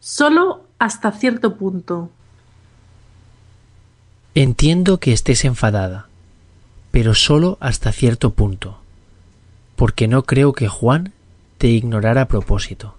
Solo hasta cierto punto. Entiendo que estés enfadada, pero solo hasta cierto punto, porque no creo que Juan te ignorara a propósito.